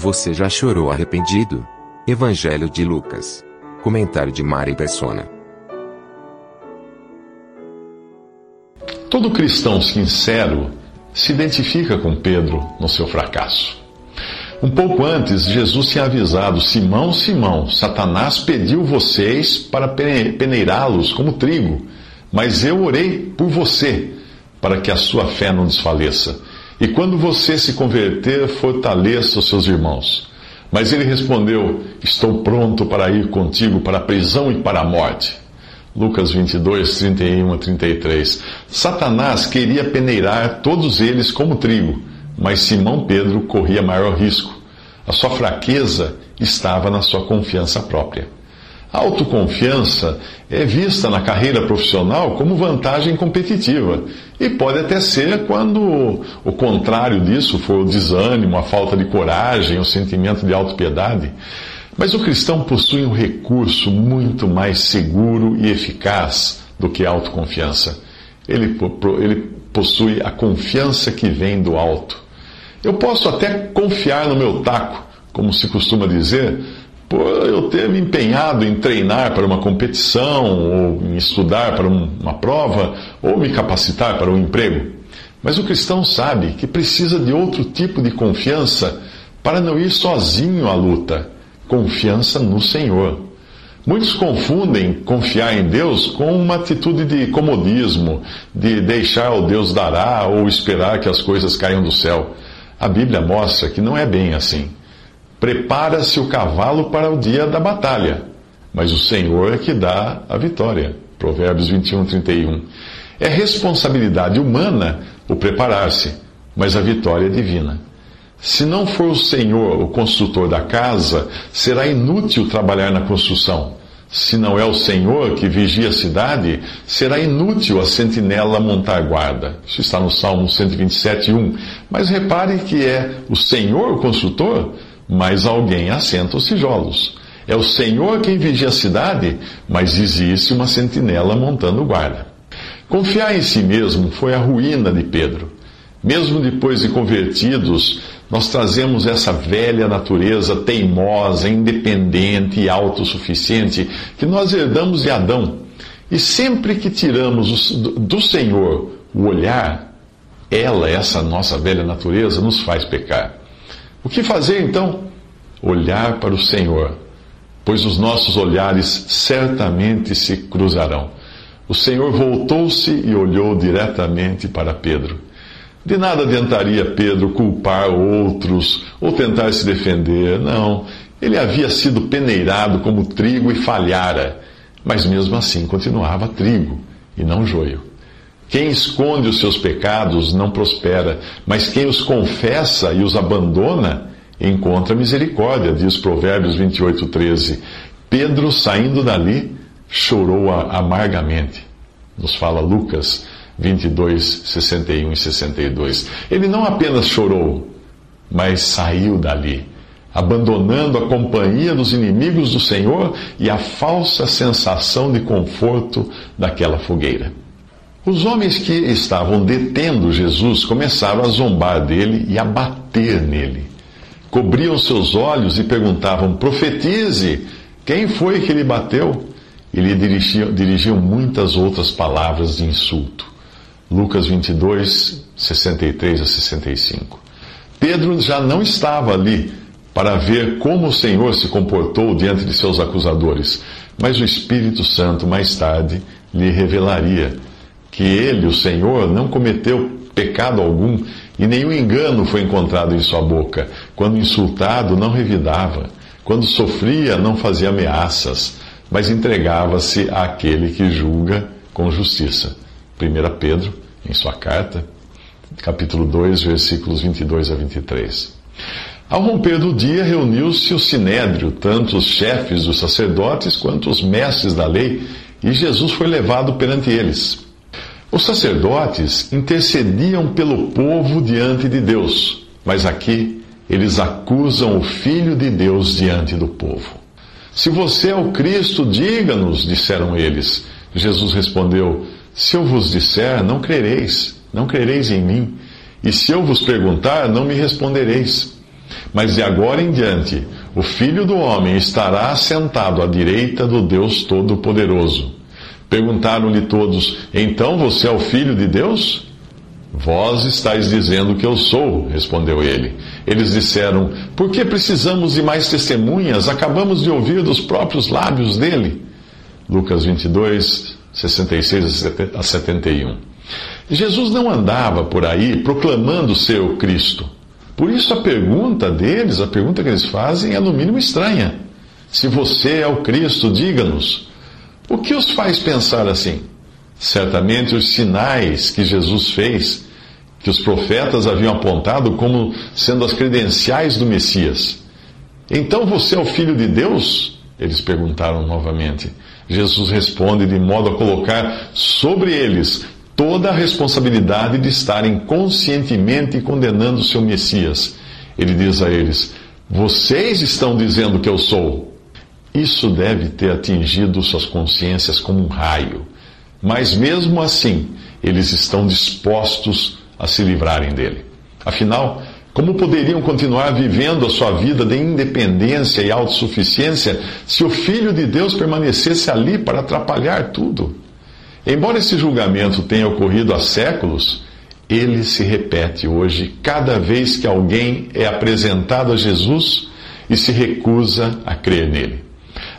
Você já chorou arrependido? Evangelho de Lucas. Comentário de Mari Persona. Todo cristão sincero se identifica com Pedro no seu fracasso. Um pouco antes, Jesus tinha avisado: Simão, Simão, Satanás pediu vocês para peneirá-los como trigo, mas eu orei por você, para que a sua fé não desfaleça. E quando você se converter, fortaleça os seus irmãos. Mas ele respondeu: Estou pronto para ir contigo para a prisão e para a morte. Lucas 22, 31 a 33. Satanás queria peneirar todos eles como trigo, mas Simão Pedro corria maior risco. A sua fraqueza estava na sua confiança própria. A autoconfiança é vista na carreira profissional como vantagem competitiva e pode até ser quando o contrário disso for o desânimo, a falta de coragem, o sentimento de autopiedade. Mas o cristão possui um recurso muito mais seguro e eficaz do que a autoconfiança. Ele, ele possui a confiança que vem do alto. Eu posso até confiar no meu taco, como se costuma dizer, por eu ter me empenhado em treinar para uma competição, ou em estudar para uma prova, ou me capacitar para um emprego. Mas o cristão sabe que precisa de outro tipo de confiança para não ir sozinho à luta confiança no Senhor. Muitos confundem confiar em Deus com uma atitude de comodismo, de deixar o Deus dará ou esperar que as coisas caiam do céu. A Bíblia mostra que não é bem assim. Prepara-se o cavalo para o dia da batalha, mas o Senhor é que dá a vitória. Provérbios 21, 31. É responsabilidade humana o preparar-se, mas a vitória é divina. Se não for o Senhor o construtor da casa, será inútil trabalhar na construção. Se não é o Senhor que vigia a cidade, será inútil a sentinela montar guarda. Isso está no Salmo 127, 1. Mas repare que é o Senhor o construtor, mas alguém assenta os tijolos. É o Senhor quem vigia a cidade, mas existe uma sentinela montando guarda. Confiar em si mesmo foi a ruína de Pedro. Mesmo depois de convertidos, nós trazemos essa velha natureza teimosa, independente e autossuficiente que nós herdamos de Adão. E sempre que tiramos do Senhor o olhar, ela, essa nossa velha natureza, nos faz pecar. O que fazer então? Olhar para o Senhor, pois os nossos olhares certamente se cruzarão. O Senhor voltou-se e olhou diretamente para Pedro. De nada adiantaria Pedro culpar outros ou tentar se defender. Não. Ele havia sido peneirado como trigo e falhara, mas mesmo assim continuava trigo e não joio. Quem esconde os seus pecados não prospera, mas quem os confessa e os abandona encontra misericórdia, diz Provérbios 28, 13. Pedro, saindo dali, chorou amargamente. Nos fala Lucas 22, 61 e 62. Ele não apenas chorou, mas saiu dali, abandonando a companhia dos inimigos do Senhor e a falsa sensação de conforto daquela fogueira. Os homens que estavam detendo Jesus começaram a zombar dele e a bater nele. Cobriam seus olhos e perguntavam: Profetize, quem foi que lhe bateu? E lhe dirigiam, dirigiam muitas outras palavras de insulto. Lucas 22, 63 a 65. Pedro já não estava ali para ver como o Senhor se comportou diante de seus acusadores, mas o Espírito Santo mais tarde lhe revelaria que ele, o Senhor, não cometeu pecado algum e nenhum engano foi encontrado em sua boca. Quando insultado, não revidava. Quando sofria, não fazia ameaças, mas entregava-se àquele que julga com justiça. 1 Pedro, em sua carta, capítulo 2, versículos 22 a 23. Ao romper do dia, reuniu-se o sinédrio, tanto os chefes dos sacerdotes quanto os mestres da lei, e Jesus foi levado perante eles. Os sacerdotes intercediam pelo povo diante de Deus, mas aqui eles acusam o Filho de Deus diante do povo. Se você é o Cristo, diga-nos, disseram eles. Jesus respondeu: Se eu vos disser, não crereis, não crereis em mim. E se eu vos perguntar, não me respondereis. Mas de agora em diante, o Filho do Homem estará sentado à direita do Deus Todo-Poderoso. Perguntaram-lhe todos: Então você é o filho de Deus? Vós estáis dizendo que eu sou, respondeu ele. Eles disseram: Por que precisamos de mais testemunhas? Acabamos de ouvir dos próprios lábios dele. Lucas 22, 66 a 71. Jesus não andava por aí proclamando ser o Cristo. Por isso a pergunta deles, a pergunta que eles fazem, é no mínimo estranha. Se você é o Cristo, diga-nos. O que os faz pensar assim? Certamente os sinais que Jesus fez, que os profetas haviam apontado como sendo as credenciais do Messias. Então você é o filho de Deus? Eles perguntaram novamente. Jesus responde de modo a colocar sobre eles toda a responsabilidade de estarem conscientemente condenando o seu Messias. Ele diz a eles: Vocês estão dizendo que eu sou. Isso deve ter atingido suas consciências como um raio. Mas mesmo assim, eles estão dispostos a se livrarem dele. Afinal, como poderiam continuar vivendo a sua vida de independência e autossuficiência se o Filho de Deus permanecesse ali para atrapalhar tudo? Embora esse julgamento tenha ocorrido há séculos, ele se repete hoje cada vez que alguém é apresentado a Jesus e se recusa a crer nele.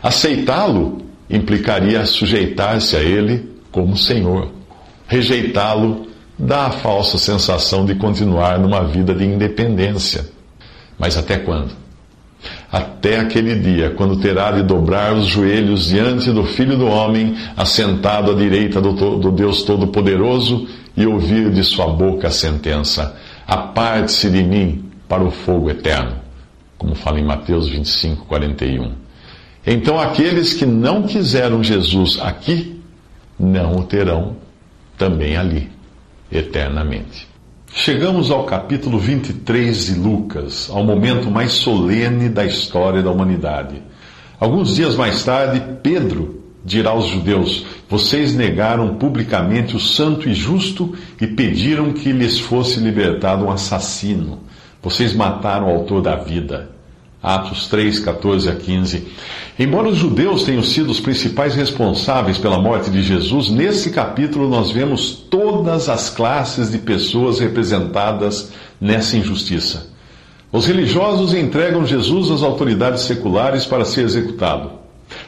Aceitá-lo implicaria sujeitar-se a ele como Senhor. Rejeitá-lo dá a falsa sensação de continuar numa vida de independência. Mas até quando? Até aquele dia, quando terá de dobrar os joelhos diante do Filho do Homem, assentado à direita do, do Deus Todo-Poderoso, e ouvir de sua boca a sentença: Aparte-se de mim para o fogo eterno. Como fala em Mateus 25, 41. Então aqueles que não quiseram Jesus aqui, não o terão também ali, eternamente. Chegamos ao capítulo 23 de Lucas, ao momento mais solene da história da humanidade. Alguns dias mais tarde, Pedro dirá aos judeus: Vocês negaram publicamente o santo e justo e pediram que lhes fosse libertado um assassino. Vocês mataram o autor da vida. Atos 3, 14 a 15. Embora os judeus tenham sido os principais responsáveis pela morte de Jesus, nesse capítulo nós vemos todas as classes de pessoas representadas nessa injustiça. Os religiosos entregam Jesus às autoridades seculares para ser executado.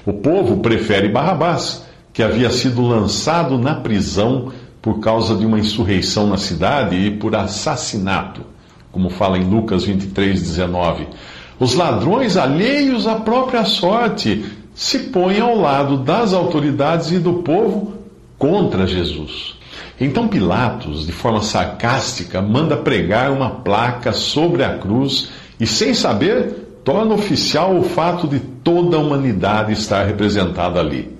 O povo prefere Barrabás, que havia sido lançado na prisão por causa de uma insurreição na cidade e por assassinato, como fala em Lucas 23, 19. Os ladrões alheios à própria sorte se põem ao lado das autoridades e do povo contra Jesus. Então Pilatos, de forma sarcástica, manda pregar uma placa sobre a cruz e, sem saber, torna oficial o fato de toda a humanidade estar representada ali.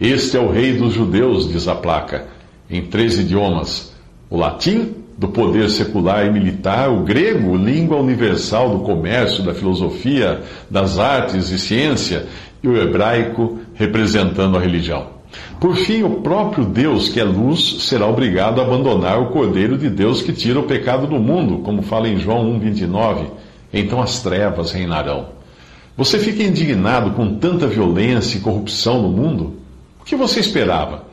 Este é o Rei dos Judeus, diz a placa, em três idiomas: o latim, do poder secular e militar, o grego, língua universal do comércio, da filosofia, das artes e ciência, e o hebraico, representando a religião. Por fim, o próprio Deus, que é luz, será obrigado a abandonar o Cordeiro de Deus que tira o pecado do mundo, como fala em João 1,29. Então as trevas reinarão. Você fica indignado com tanta violência e corrupção no mundo? O que você esperava?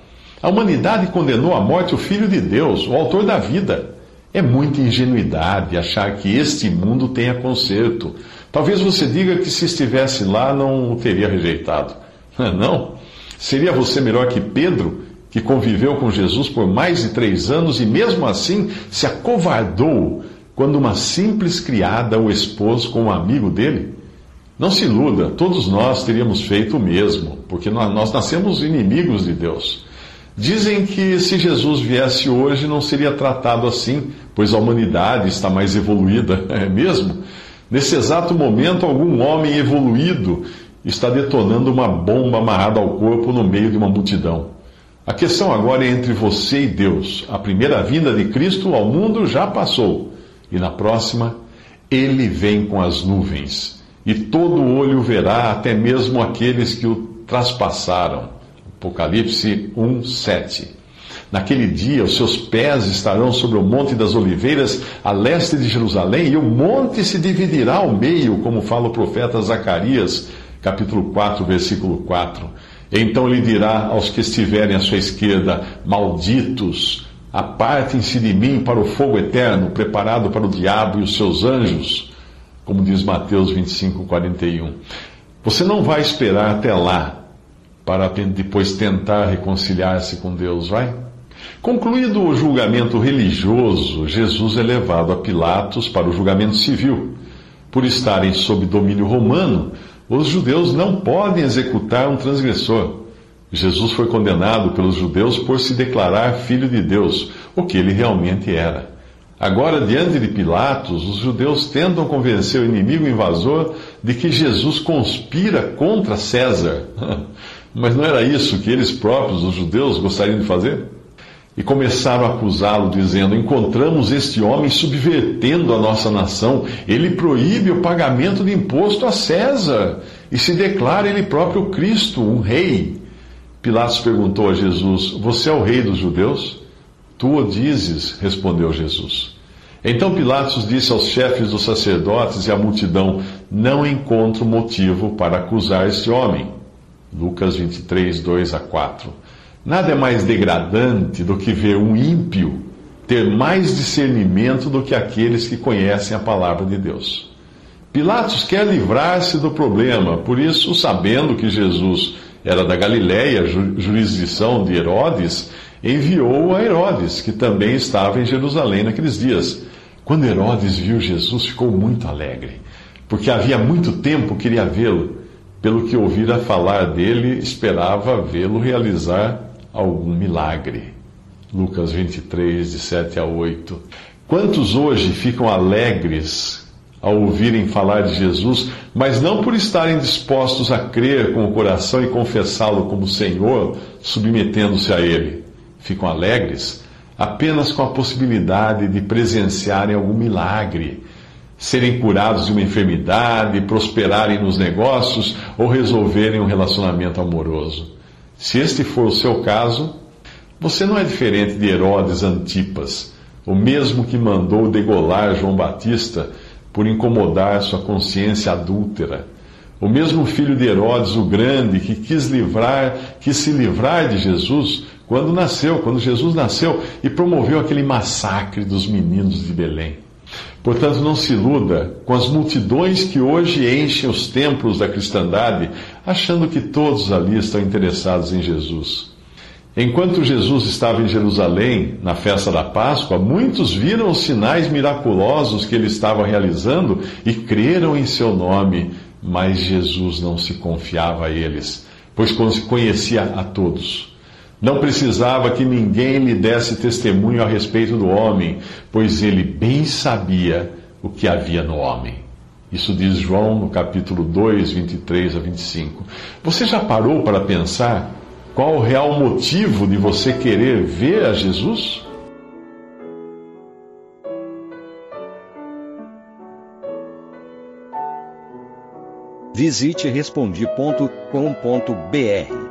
A humanidade condenou à morte o Filho de Deus, o autor da vida. É muita ingenuidade achar que este mundo tenha conserto. Talvez você diga que se estivesse lá não o teria rejeitado. Não. Seria você melhor que Pedro, que conviveu com Jesus por mais de três anos e mesmo assim se acovardou quando uma simples criada o expôs como um amigo dele? Não se iluda, todos nós teríamos feito o mesmo, porque nós nascemos inimigos de Deus. Dizem que se Jesus viesse hoje não seria tratado assim, pois a humanidade está mais evoluída, é mesmo? Nesse exato momento, algum homem evoluído está detonando uma bomba amarrada ao corpo no meio de uma multidão. A questão agora é entre você e Deus. A primeira vinda de Cristo ao mundo já passou, e na próxima, ele vem com as nuvens, e todo olho verá, até mesmo aqueles que o traspassaram. Apocalipse 1, 7. Naquele dia, os seus pés estarão sobre o Monte das Oliveiras, a leste de Jerusalém, e o monte se dividirá ao meio, como fala o profeta Zacarias, capítulo 4, versículo 4. Então ele dirá aos que estiverem à sua esquerda: Malditos, apartem-se de mim para o fogo eterno, preparado para o diabo e os seus anjos, como diz Mateus 25, 41. Você não vai esperar até lá para depois tentar reconciliar-se com Deus, vai? Concluído o julgamento religioso, Jesus é levado a Pilatos para o julgamento civil. Por estarem sob domínio romano, os judeus não podem executar um transgressor. Jesus foi condenado pelos judeus por se declarar filho de Deus, o que ele realmente era. Agora, diante de Pilatos, os judeus tentam convencer o inimigo invasor de que Jesus conspira contra César. Mas não era isso que eles próprios, os judeus, gostariam de fazer? E começaram a acusá-lo, dizendo: Encontramos este homem subvertendo a nossa nação. Ele proíbe o pagamento de imposto a César e se declara ele próprio Cristo, um rei. Pilatos perguntou a Jesus: Você é o rei dos judeus? Tu o dizes, respondeu Jesus. Então Pilatos disse aos chefes dos sacerdotes e à multidão: Não encontro motivo para acusar este homem. Lucas 23, 2 a 4. Nada é mais degradante do que ver um ímpio ter mais discernimento do que aqueles que conhecem a palavra de Deus. Pilatos quer livrar-se do problema, por isso, sabendo que Jesus era da Galiléia, jurisdição de Herodes, enviou a Herodes, que também estava em Jerusalém naqueles dias. Quando Herodes viu Jesus, ficou muito alegre, porque havia muito tempo queria vê-lo. Pelo que ouvira falar dele, esperava vê-lo realizar algum milagre. Lucas 23, de 7 a 8. Quantos hoje ficam alegres ao ouvirem falar de Jesus, mas não por estarem dispostos a crer com o coração e confessá-lo como Senhor, submetendo-se a Ele? Ficam alegres apenas com a possibilidade de presenciarem algum milagre, serem curados de uma enfermidade, prosperarem nos negócios ou resolverem um relacionamento amoroso. Se este for o seu caso, você não é diferente de Herodes Antipas, o mesmo que mandou degolar João Batista por incomodar sua consciência adúltera. O mesmo filho de Herodes o Grande que quis livrar, se livrar de Jesus quando nasceu, quando Jesus nasceu e promoveu aquele massacre dos meninos de Belém. Portanto, não se iluda com as multidões que hoje enchem os templos da cristandade, achando que todos ali estão interessados em Jesus. Enquanto Jesus estava em Jerusalém, na festa da Páscoa, muitos viram os sinais miraculosos que ele estava realizando e creram em seu nome, mas Jesus não se confiava a eles, pois conhecia a todos. Não precisava que ninguém lhe desse testemunho a respeito do homem, pois ele bem sabia o que havia no homem. Isso diz João no capítulo 2, 23 a 25. Você já parou para pensar qual o real motivo de você querer ver a Jesus? Visite respondi.com.br